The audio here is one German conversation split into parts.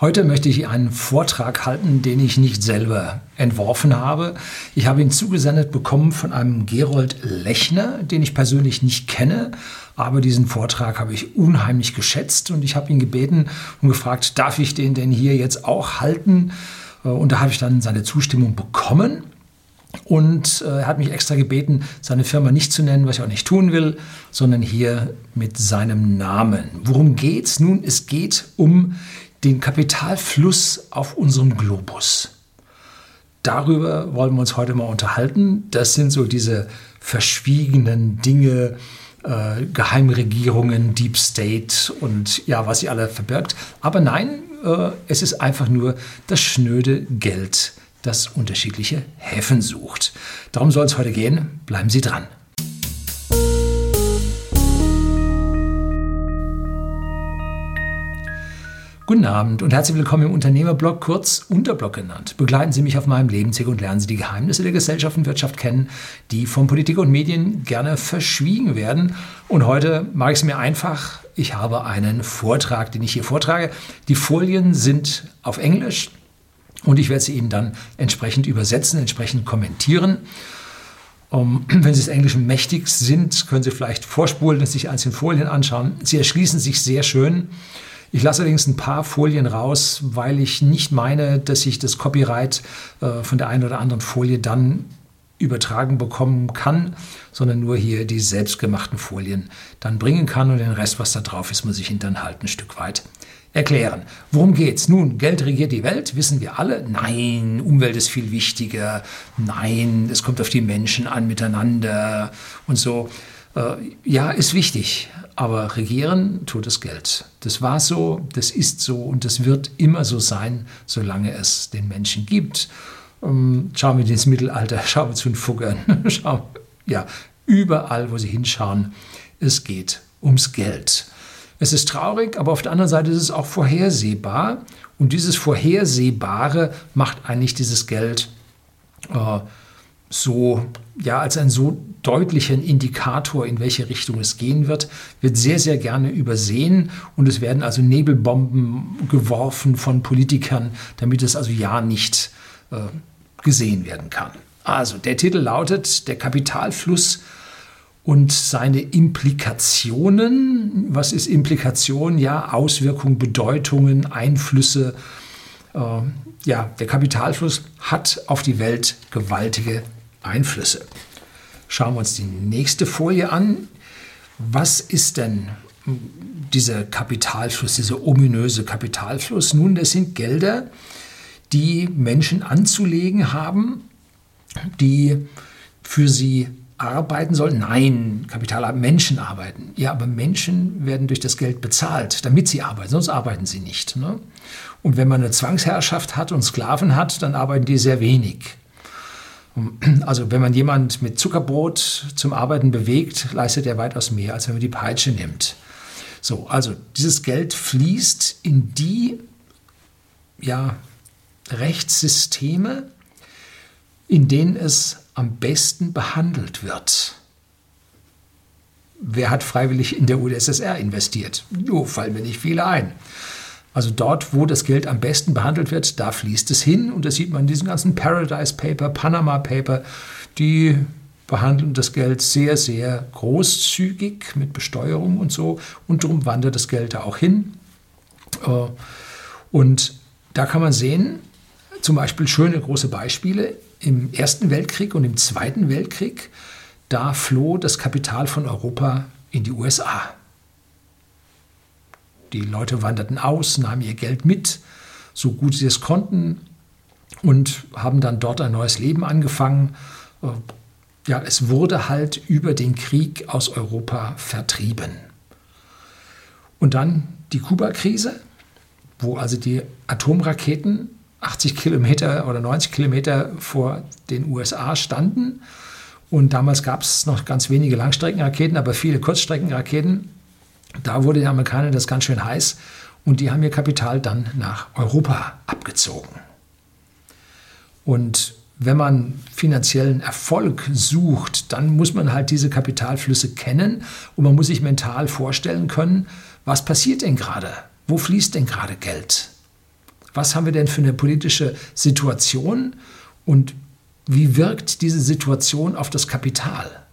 Heute möchte ich einen Vortrag halten, den ich nicht selber entworfen habe. Ich habe ihn zugesendet bekommen von einem Gerold Lechner, den ich persönlich nicht kenne, aber diesen Vortrag habe ich unheimlich geschätzt und ich habe ihn gebeten und gefragt, darf ich den denn hier jetzt auch halten? Und da habe ich dann seine Zustimmung bekommen. Und äh, er hat mich extra gebeten, seine Firma nicht zu nennen, was ich auch nicht tun will, sondern hier mit seinem Namen. Worum geht's? Nun, es geht um den Kapitalfluss auf unserem Globus. Darüber wollen wir uns heute mal unterhalten. Das sind so diese verschwiegenen Dinge, äh, Geheimregierungen, Deep State und ja, was sie alle verbirgt. Aber nein, äh, es ist einfach nur das schnöde Geld, das unterschiedliche Häfen sucht. Darum soll es heute gehen. Bleiben Sie dran. Guten Abend und herzlich willkommen im Unternehmerblog, kurz Unterblog genannt. Begleiten Sie mich auf meinem Lebensweg und lernen Sie die Geheimnisse der Gesellschaft und Wirtschaft kennen, die von Politik und Medien gerne verschwiegen werden. Und heute mache ich es mir einfach. Ich habe einen Vortrag, den ich hier vortrage. Die Folien sind auf Englisch und ich werde sie Ihnen dann entsprechend übersetzen, entsprechend kommentieren. Um, wenn Sie das Englische mächtig sind, können Sie vielleicht vorspulen und sich einzelne Folien anschauen. Sie erschließen sich sehr schön. Ich lasse allerdings ein paar Folien raus, weil ich nicht meine, dass ich das Copyright äh, von der einen oder anderen Folie dann übertragen bekommen kann, sondern nur hier die selbstgemachten Folien dann bringen kann und den Rest, was da drauf ist, muss ich Ihnen dann halt ein Stück weit erklären. Worum geht's? Nun, Geld regiert die Welt, wissen wir alle. Nein, Umwelt ist viel wichtiger. Nein, es kommt auf die Menschen an miteinander und so. Äh, ja, ist wichtig, aber regieren tut das Geld. Das war so, das ist so und das wird immer so sein, solange es den Menschen gibt. Ähm, schauen wir ins Mittelalter, schauen wir zu den Fuggern, schauen, ja, überall, wo sie hinschauen, es geht ums Geld. Es ist traurig, aber auf der anderen Seite ist es auch vorhersehbar. Und dieses Vorhersehbare macht eigentlich dieses Geld äh, so, ja, als einen so deutlichen Indikator, in welche Richtung es gehen wird, wird sehr, sehr gerne übersehen und es werden also Nebelbomben geworfen von Politikern, damit es also ja nicht äh, gesehen werden kann. Also der Titel lautet Der Kapitalfluss und seine Implikationen. Was ist Implikation? Ja, Auswirkungen, Bedeutungen, Einflüsse. Äh, ja, der Kapitalfluss hat auf die Welt gewaltige Einflüsse. Schauen wir uns die nächste Folie an. Was ist denn dieser Kapitalfluss, dieser ominöse Kapitalfluss? Nun, das sind Gelder, die Menschen anzulegen haben, die für sie arbeiten sollen. Nein, Kapital Menschen arbeiten. Ja, aber Menschen werden durch das Geld bezahlt, damit sie arbeiten, sonst arbeiten sie nicht. Ne? Und wenn man eine Zwangsherrschaft hat und Sklaven hat, dann arbeiten die sehr wenig. Also wenn man jemand mit Zuckerbrot zum Arbeiten bewegt, leistet er weitaus mehr, als wenn man die Peitsche nimmt. So, also dieses Geld fließt in die ja, Rechtssysteme, in denen es am besten behandelt wird. Wer hat freiwillig in der UdSSR investiert? Jo, fallen mir nicht viele ein. Also dort, wo das Geld am besten behandelt wird, da fließt es hin. Und das sieht man in diesen ganzen Paradise Paper, Panama Paper, die behandeln das Geld sehr, sehr großzügig mit Besteuerung und so. Und darum wandert das Geld da auch hin. Äh, und da kann man sehen, zum Beispiel schöne große Beispiele. Im Ersten Weltkrieg und im Zweiten Weltkrieg, da floh das Kapital von Europa in die USA. Die Leute wanderten aus, nahmen ihr Geld mit, so gut sie es konnten und haben dann dort ein neues Leben angefangen. Äh, ja, es wurde halt über den Krieg aus Europa vertrieben. Und dann die Kuba-Krise, wo also die Atomraketen 80 Kilometer oder 90 Kilometer vor den USA standen. Und damals gab es noch ganz wenige Langstreckenraketen, aber viele Kurzstreckenraketen. Da wurde den Amerikanern das ganz schön heiß und die haben ihr Kapital dann nach Europa abgezogen. Und wenn man finanziellen Erfolg sucht, dann muss man halt diese Kapitalflüsse kennen und man muss sich mental vorstellen können, was passiert denn gerade? Wo fließt denn gerade Geld? Was haben wir denn für eine politische Situation und wie wirkt diese Situation auf das Kapital?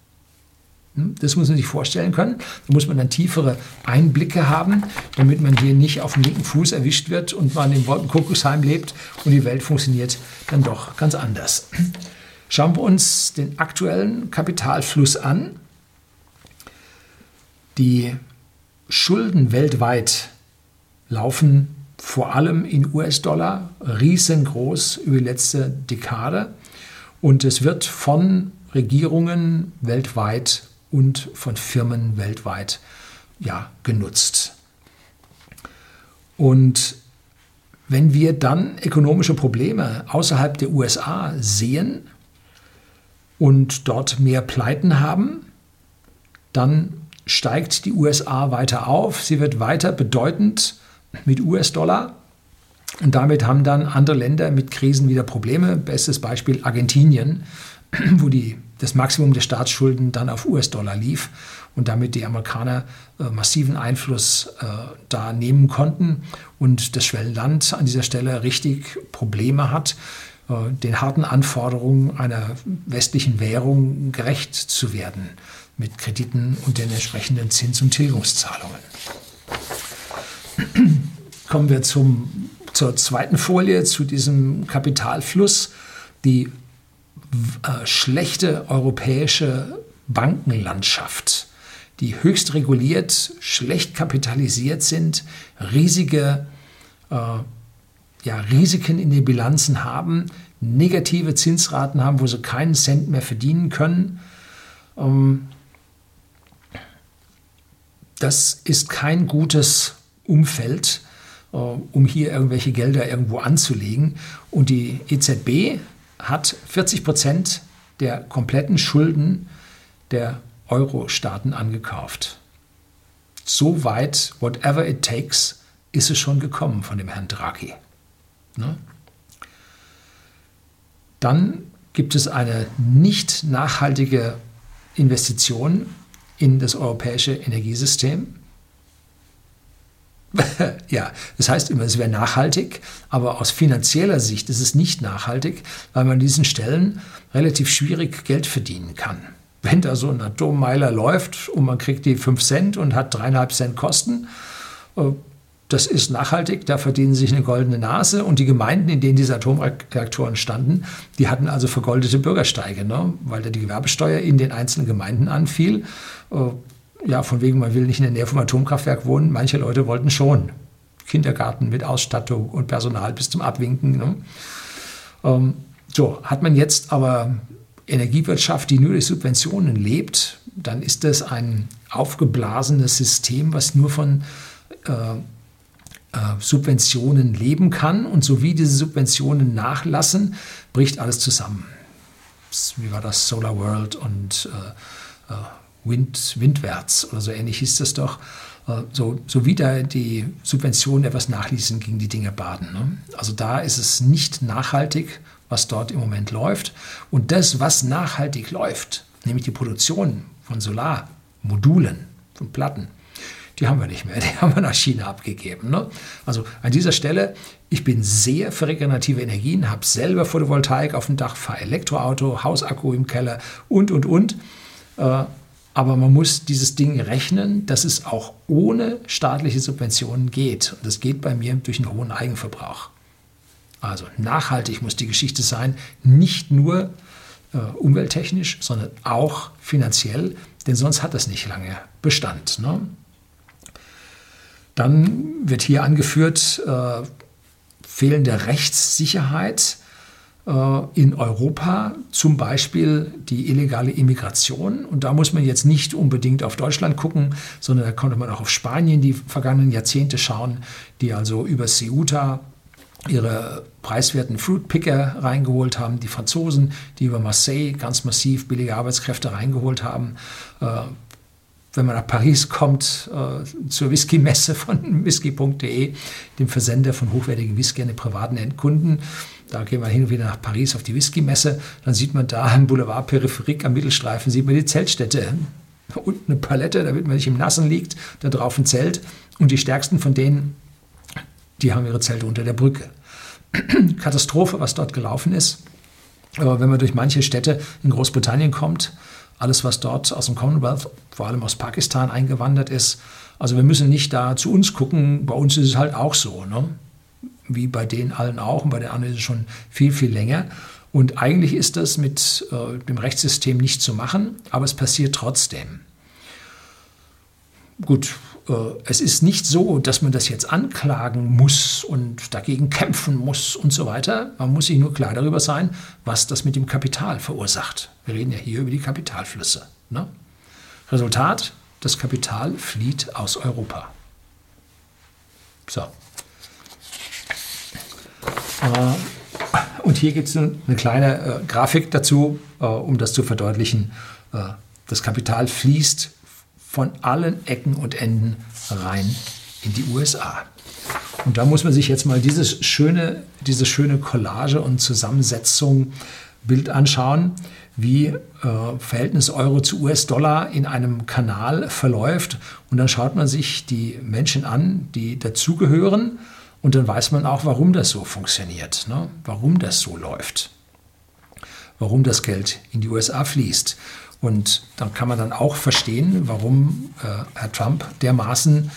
Hm, das muss man sich vorstellen können. Da muss man dann tiefere Einblicke haben, damit man hier nicht auf dem linken Fuß erwischt wird und man im Wolkenkuckucksheim lebt und die Welt funktioniert dann doch ganz anders. Schauen wir uns den aktuellen Kapitalfluss an. Die Schulden weltweit laufen vor allem in US-Dollar riesengroß über die letzte Dekade und es wird von Regierungen weltweit und von Firmen weltweit ja, genutzt. Und wenn wir dann ökonomische Probleme außerhalb der USA sehen und dort mehr Pleiten haben, dann steigt die USA weiter auf. Sie wird weiter bedeutend mit US-Dollar. Und damit haben dann andere Länder mit Krisen wieder Probleme. Bestes Beispiel Argentinien, wo die, das Maximum der Staatsschulden dann auf US-Dollar lief und damit die Amerikaner äh, massiven Einfluss äh, da nehmen konnten und das Schwellenland an dieser Stelle richtig Probleme hat, äh, den harten Anforderungen einer westlichen Währung gerecht zu werden mit Krediten und den entsprechenden Zins- und Tilgungszahlungen. Kommen wir zum, zur zweiten Folie, zu diesem Kapitalfluss. Die äh, schlechte europäische Bankenlandschaft, die höchst reguliert, schlecht kapitalisiert sind, riesige äh, ja, Risiken in den Bilanzen haben, negative Zinsraten haben, wo sie keinen Cent mehr verdienen können. Ähm, das ist kein gutes Umfeld, äh, um hier irgendwelche Gelder irgendwo anzulegen. Und die EZB hat 40 Prozent der kompletten Schulden der Euro-Staaten angekauft. So weit, whatever it takes, ist es schon gekommen von dem Herrn Draghi. Ne? Dann gibt es eine nicht nachhaltige Investition in das europäische Energiesystem. ja, das heißt immer, es wäre nachhaltig, aber aus finanzieller Sicht ist es nicht nachhaltig, weil man an diesen Stellen relativ schwierig Geld verdienen kann. Wenn da so ein Atommeiler läuft und man kriegt die 5 Cent und hat dreieinhalb Cent Kosten, äh, das ist nachhaltig, da verdienen sich eine goldene Nase. Und die Gemeinden, in denen diese Atomreaktoren standen, die hatten also vergoldete Bürgersteige, ne? weil da die Gewerbesteuer in den einzelnen Gemeinden anfiel. Ja, von wegen, man will nicht in der Nähe vom Atomkraftwerk wohnen. Manche Leute wollten schon. Kindergarten mit Ausstattung und Personal bis zum Abwinken. Ne? Ähm, so, hat man jetzt aber Energiewirtschaft, die nur durch Subventionen lebt, dann ist das ein aufgeblasenes System, was nur von äh, äh, Subventionen leben kann. Und so wie diese Subventionen nachlassen, bricht alles zusammen. Wie war das? Solar World und äh, äh, Wind, Windwärts oder so ähnlich hieß das doch. Äh, so, so wie da die Subventionen etwas nachließen, gegen die Dinge baden. Ne? Also da ist es nicht nachhaltig, was dort im Moment läuft. Und das, was nachhaltig läuft, nämlich die Produktion von Solarmodulen, von Platten, die haben wir nicht mehr, die haben wir nach China abgegeben. Ne? Also an dieser Stelle, ich bin sehr für regenerative Energien, habe selber Photovoltaik auf dem Dach, fahre Elektroauto, Hausakku im Keller und, und, und. Äh, aber man muss dieses Ding rechnen, dass es auch ohne staatliche Subventionen geht. Und das geht bei mir durch einen hohen Eigenverbrauch. Also nachhaltig muss die Geschichte sein, nicht nur äh, umwelttechnisch, sondern auch finanziell, denn sonst hat das nicht lange Bestand. Ne? Dann wird hier angeführt äh, fehlende Rechtssicherheit in Europa, zum Beispiel die illegale Immigration. Und da muss man jetzt nicht unbedingt auf Deutschland gucken, sondern da konnte man auch auf Spanien die vergangenen Jahrzehnte schauen, die also über Ceuta ihre preiswerten Fruitpicker reingeholt haben, die Franzosen, die über Marseille ganz massiv billige Arbeitskräfte reingeholt haben. Wenn man nach Paris kommt, äh, zur Whisky-Messe von whisky.de, dem Versender von hochwertigen Whisky an den privaten Endkunden. Da gehen wir hin und wieder nach Paris auf die Whisky-Messe. Dann sieht man da am Boulevard Peripherik am Mittelstreifen, sieht man die Zeltstätte. Und eine Palette, damit man nicht im Nassen liegt, da drauf ein Zelt. Und die stärksten von denen, die haben ihre Zelte unter der Brücke. Katastrophe, was dort gelaufen ist. Aber wenn man durch manche Städte in Großbritannien kommt, alles, was dort aus dem Commonwealth, vor allem aus Pakistan eingewandert ist, also wir müssen nicht da zu uns gucken, bei uns ist es halt auch so, ne? wie bei denen allen auch und bei den anderen ist es schon viel, viel länger. Und eigentlich ist das mit äh, dem Rechtssystem nicht zu machen, aber es passiert trotzdem. Gut, es ist nicht so, dass man das jetzt anklagen muss und dagegen kämpfen muss und so weiter. Man muss sich nur klar darüber sein, was das mit dem Kapital verursacht. Wir reden ja hier über die Kapitalflüsse. Ne? Resultat, das Kapital flieht aus Europa. So. Äh, und hier gibt es eine kleine äh, Grafik dazu, um das zu verdeutlichen. das Kapital fließt von allen Ecken und Enden rein in die USA. Und da muss man sich jetzt mal dieses schöne, diese schöne Collage und Zusammensetzung Bild anschauen, wie äh, Verhältnis Euro zu US-Dollar in einem Kanal verläuft. Und dann schaut man sich die Menschen an, die dazugehören. Und dann weiß man auch, warum das so funktioniert, ne? warum das so läuft, warum das Geld in die USA fließt. Und dann kann man dann auch verstehen, warum äh, Herr Trump dermaßen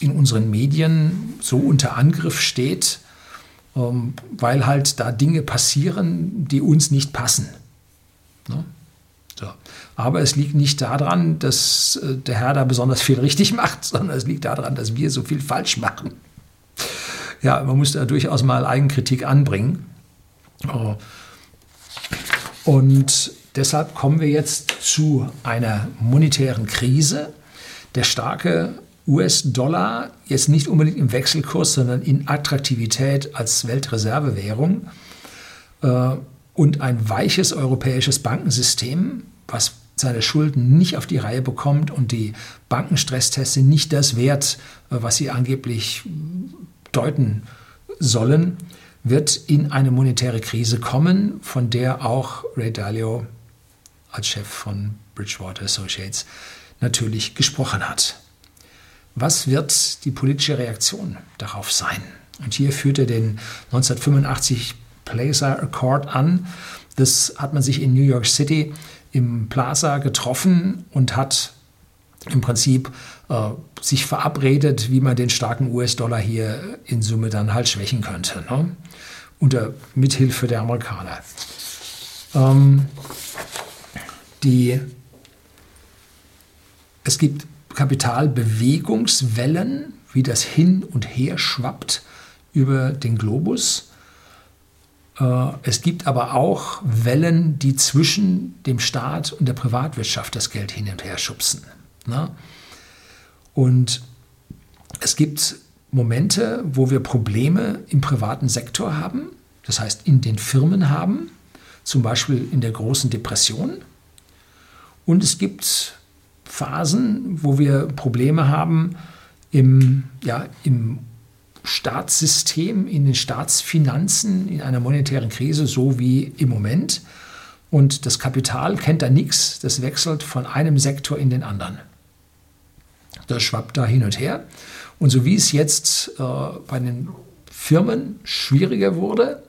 in unseren Medien so unter Angriff steht, ähm, weil halt da Dinge passieren, die uns nicht passen. Ne? So. Aber es liegt nicht daran, dass äh, der Herr da besonders viel richtig macht, sondern es liegt daran, dass wir so viel falsch machen. Ja, man muss da durchaus mal Eigenkritik anbringen. Oh. Und Deshalb kommen wir jetzt zu einer monetären Krise. Der starke US-Dollar, jetzt nicht unbedingt im Wechselkurs, sondern in Attraktivität als Weltreservewährung äh, und ein weiches europäisches Bankensystem, was seine Schulden nicht auf die Reihe bekommt und die Bankenstresstests sind nicht das wert, äh, was sie angeblich deuten sollen, wird in eine monetäre Krise kommen, von der auch Ray Dalio als Chef von Bridgewater Associates natürlich gesprochen hat. Was wird die politische Reaktion darauf sein? Und hier führt er den 1985 Plaza Accord an. Das hat man sich in New York City im Plaza getroffen und hat im Prinzip äh, sich verabredet, wie man den starken US-Dollar hier in Summe dann halt schwächen könnte, ne? unter Mithilfe der Amerikaner. Ähm, die, es gibt Kapitalbewegungswellen, wie das hin und her schwappt über den Globus. Äh, es gibt aber auch Wellen, die zwischen dem Staat und der Privatwirtschaft das Geld hin und her schubsen. Ne? Und es gibt Momente, wo wir Probleme im privaten Sektor haben, das heißt in den Firmen haben, zum Beispiel in der großen Depression. Und es gibt Phasen, wo wir Probleme haben im, ja, im Staatssystem, in den Staatsfinanzen, in einer monetären Krise, so wie im Moment. Und das Kapital kennt da nichts, das wechselt von einem Sektor in den anderen. Das schwappt da hin und her. Und so wie es jetzt äh, bei den Firmen schwieriger wurde,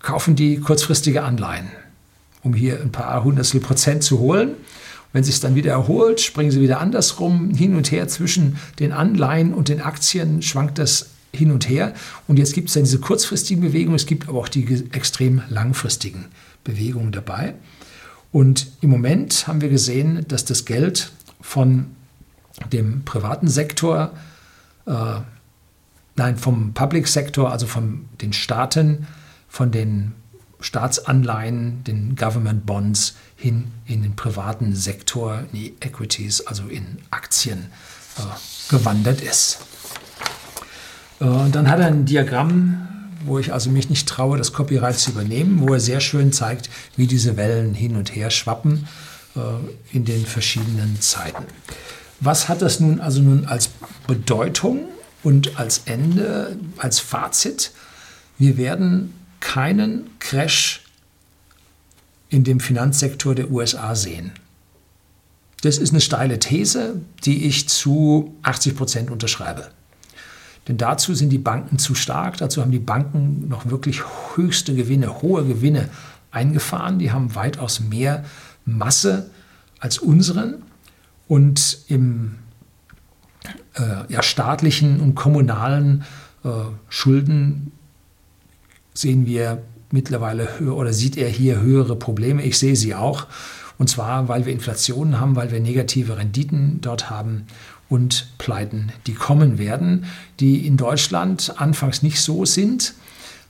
kaufen die kurzfristige Anleihen um hier ein paar Hundertstel Prozent zu holen. Wenn sich dann wieder erholt, springen sie wieder andersrum hin und her zwischen den Anleihen und den Aktien, schwankt das hin und her. Und jetzt gibt es dann diese kurzfristigen Bewegungen, es gibt aber auch die extrem langfristigen Bewegungen dabei. Und im Moment haben wir gesehen, dass das Geld von dem privaten Sektor, äh, nein, vom Public Sektor, also von den Staaten, von den Staatsanleihen, den Government Bonds hin in den privaten Sektor, in die Equities, also in Aktien äh, gewandert ist. Äh, und dann hat er ein Diagramm, wo ich also mich nicht traue, das Copyright zu übernehmen, wo er sehr schön zeigt, wie diese Wellen hin und her schwappen äh, in den verschiedenen Zeiten. Was hat das nun also nun als Bedeutung und als Ende, als Fazit? Wir werden keinen Crash in dem Finanzsektor der USA sehen. Das ist eine steile These, die ich zu 80 Prozent unterschreibe. Denn dazu sind die Banken zu stark, dazu haben die Banken noch wirklich höchste Gewinne, hohe Gewinne eingefahren. Die haben weitaus mehr Masse als unseren. Und im äh, ja, staatlichen und kommunalen äh, Schulden sehen wir mittlerweile höher oder sieht er hier höhere Probleme. Ich sehe sie auch. Und zwar, weil wir Inflationen haben, weil wir negative Renditen dort haben und Pleiten, die kommen werden, die in Deutschland anfangs nicht so sind.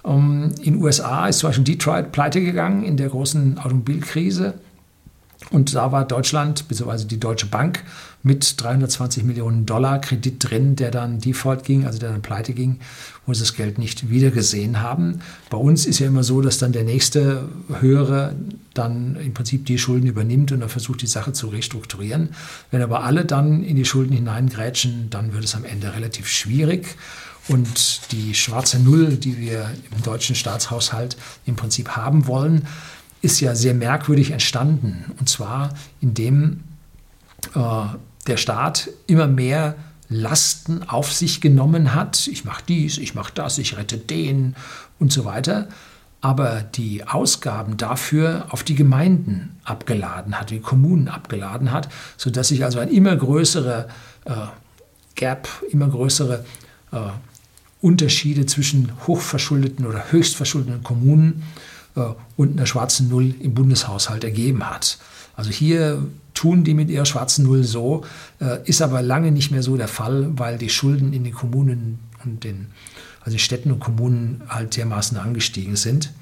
Ähm, in den USA ist zum Beispiel Detroit pleite gegangen in der großen Automobilkrise. Und da war Deutschland bzw. die Deutsche Bank mit 320 Millionen Dollar Kredit drin, der dann Default ging, also der dann pleite ging, wo sie das Geld nicht wiedergesehen haben. Bei uns ist ja immer so, dass dann der nächste höhere dann im Prinzip die Schulden übernimmt und dann versucht, die Sache zu restrukturieren. Wenn aber alle dann in die Schulden hineingrätschen, dann wird es am Ende relativ schwierig. Und die schwarze Null, die wir im deutschen Staatshaushalt im Prinzip haben wollen, ist ja sehr merkwürdig entstanden. Und zwar indem äh, der Staat immer mehr Lasten auf sich genommen hat. Ich mache dies, ich mache das, ich rette den und so weiter. Aber die Ausgaben dafür auf die Gemeinden abgeladen hat, die Kommunen abgeladen hat, sodass sich also ein immer größerer äh, Gap, immer größere äh, Unterschiede zwischen hochverschuldeten oder höchstverschuldeten Kommunen und einer schwarzen Null im Bundeshaushalt ergeben hat. Also hier tun die mit ihrer schwarzen Null so, äh, ist aber lange nicht mehr so der Fall, weil die Schulden in den Kommunen und den also Städten und Kommunen halt dermaßen angestiegen sind.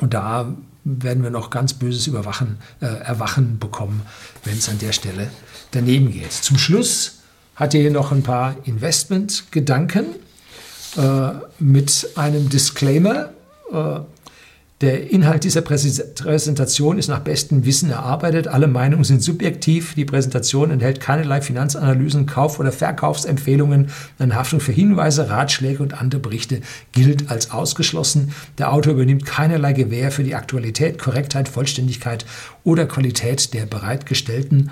Und da werden wir noch ganz böses Überwachen, äh, Erwachen bekommen, wenn es an der Stelle daneben geht. Zum Schluss hat ihr hier noch ein paar Investmentgedanken äh, mit einem Disclaimer. Äh, der Inhalt dieser Präsentation ist nach bestem Wissen erarbeitet. Alle Meinungen sind subjektiv. Die Präsentation enthält keinerlei Finanzanalysen, Kauf- oder Verkaufsempfehlungen. Eine Haftung für Hinweise, Ratschläge und andere Berichte gilt als ausgeschlossen. Der Autor übernimmt keinerlei Gewähr für die Aktualität, Korrektheit, Vollständigkeit oder Qualität der bereitgestellten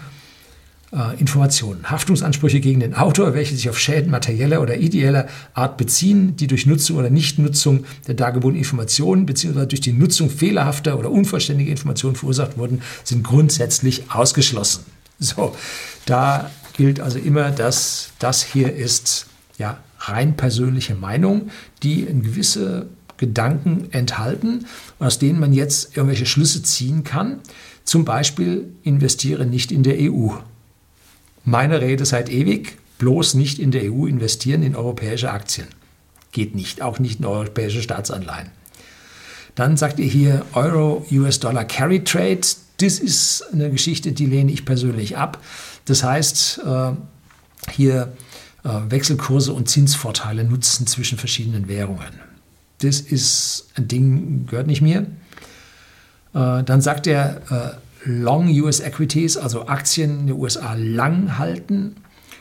äh, Informationen. Haftungsansprüche gegen den Autor, welche sich auf Schäden materieller oder ideeller Art beziehen, die durch Nutzung oder Nichtnutzung der dargebotenen Informationen bzw. durch die Nutzung fehlerhafter oder unvollständiger Informationen verursacht wurden, sind grundsätzlich ausgeschlossen. So, da gilt also immer, dass das hier ist ja rein persönliche Meinung, die in gewisse Gedanken enthalten, aus denen man jetzt irgendwelche Schlüsse ziehen kann. Zum Beispiel investiere nicht in der EU. Meine Rede seit ewig, bloß nicht in der EU investieren in europäische Aktien. Geht nicht, auch nicht in europäische Staatsanleihen. Dann sagt ihr hier Euro, US-Dollar Carry Trade. Das ist eine Geschichte, die lehne ich persönlich ab. Das heißt, äh, hier äh, Wechselkurse und Zinsvorteile nutzen zwischen verschiedenen Währungen. Das ist ein Ding, gehört nicht mir. Äh, dann sagt er, Long US Equities, also Aktien in den USA lang halten.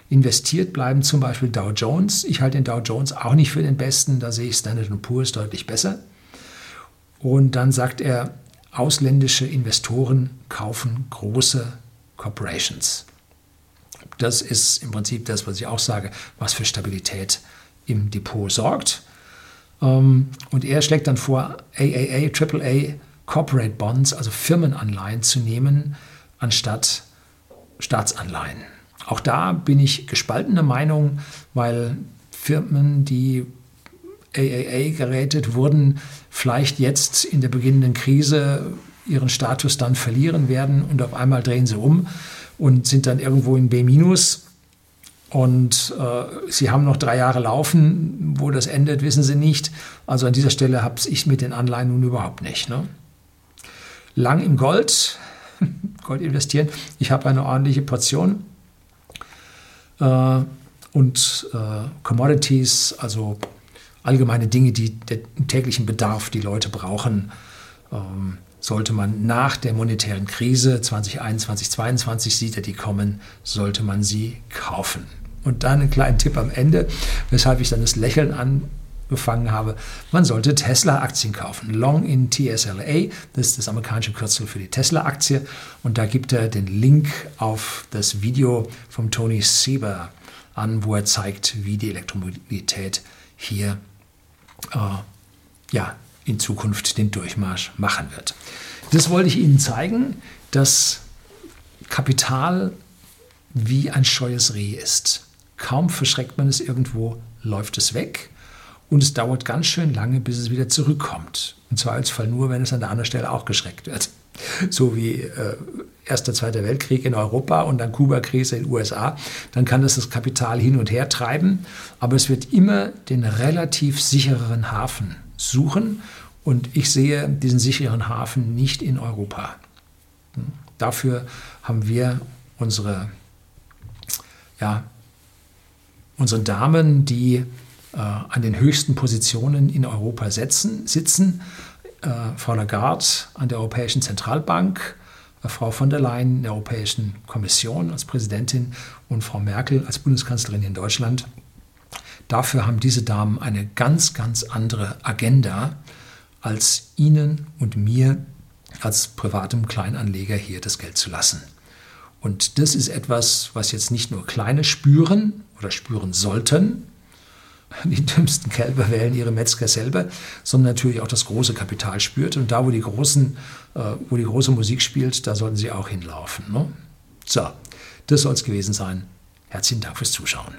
Investiert bleiben zum Beispiel Dow Jones. Ich halte den Dow Jones auch nicht für den besten, da sehe ich Standard Poor's deutlich besser. Und dann sagt er, ausländische Investoren kaufen große Corporations. Das ist im Prinzip das, was ich auch sage, was für Stabilität im Depot sorgt. Ähm, und er schlägt dann vor, AAA, AAA Corporate Bonds, also Firmenanleihen zu nehmen, anstatt Staatsanleihen. Auch da bin ich gespaltener Meinung, weil Firmen, die AAA gerätet wurden, vielleicht jetzt in der beginnenden Krise ihren Status dann verlieren werden und auf einmal drehen sie um und sind dann irgendwo in B- und äh, sie haben noch drei Jahre laufen. Wo das endet, wissen sie nicht. Also an dieser Stelle habe ich mit den Anleihen nun überhaupt nicht. Ne? Lang im Gold, Gold investieren. Ich habe eine ordentliche Portion. Äh, und äh, Commodities, also allgemeine Dinge, die den täglichen Bedarf die Leute brauchen, ähm, sollte man nach der monetären Krise 2021, 2022 sieht er die kommen, sollte man sie kaufen. Und dann einen kleinen Tipp am Ende, weshalb ich dann das Lächeln an gefangen habe, man sollte Tesla-Aktien kaufen. Long in TSLA, das ist das amerikanische Kürzel für die Tesla-Aktie. Und da gibt er den Link auf das Video vom Tony Sieber an, wo er zeigt, wie die Elektromobilität hier äh, ja, in Zukunft den Durchmarsch machen wird. Das wollte ich Ihnen zeigen, dass Kapital wie ein scheues Reh ist. Kaum verschreckt man es irgendwo, läuft es weg und es dauert ganz schön lange, bis es wieder zurückkommt. Im Zweifelsfall nur, wenn es an der anderen Stelle auch geschreckt wird. So wie äh, Erster, Zweiter Weltkrieg in Europa und dann Kuba-Krise in den USA. Dann kann das das Kapital hin und her treiben, aber es wird immer den relativ sichereren Hafen suchen und ich sehe diesen sicheren Hafen nicht in Europa. Hm. Dafür haben wir unsere, ja, unsere Damen, die an den höchsten Positionen in Europa setzen, sitzen. Äh, Frau Lagarde an der Europäischen Zentralbank, äh, Frau von der Leyen in der Europäischen Kommission als Präsidentin und Frau Merkel als Bundeskanzlerin in Deutschland. Dafür haben diese Damen eine ganz, ganz andere Agenda als Ihnen und mir als privatem Kleinanleger hier das Geld zu lassen. Und das ist etwas, was jetzt nicht nur Kleine spüren oder spüren sollten, die dümmsten Kälber wählen ihre Metzger selber, sondern natürlich auch das große Kapital spürt. Und da, wo die, großen, äh, wo die große Musik spielt, da sollten sie auch hinlaufen. Ne? So, das soll es gewesen sein. Herzlichen Dank fürs Zuschauen.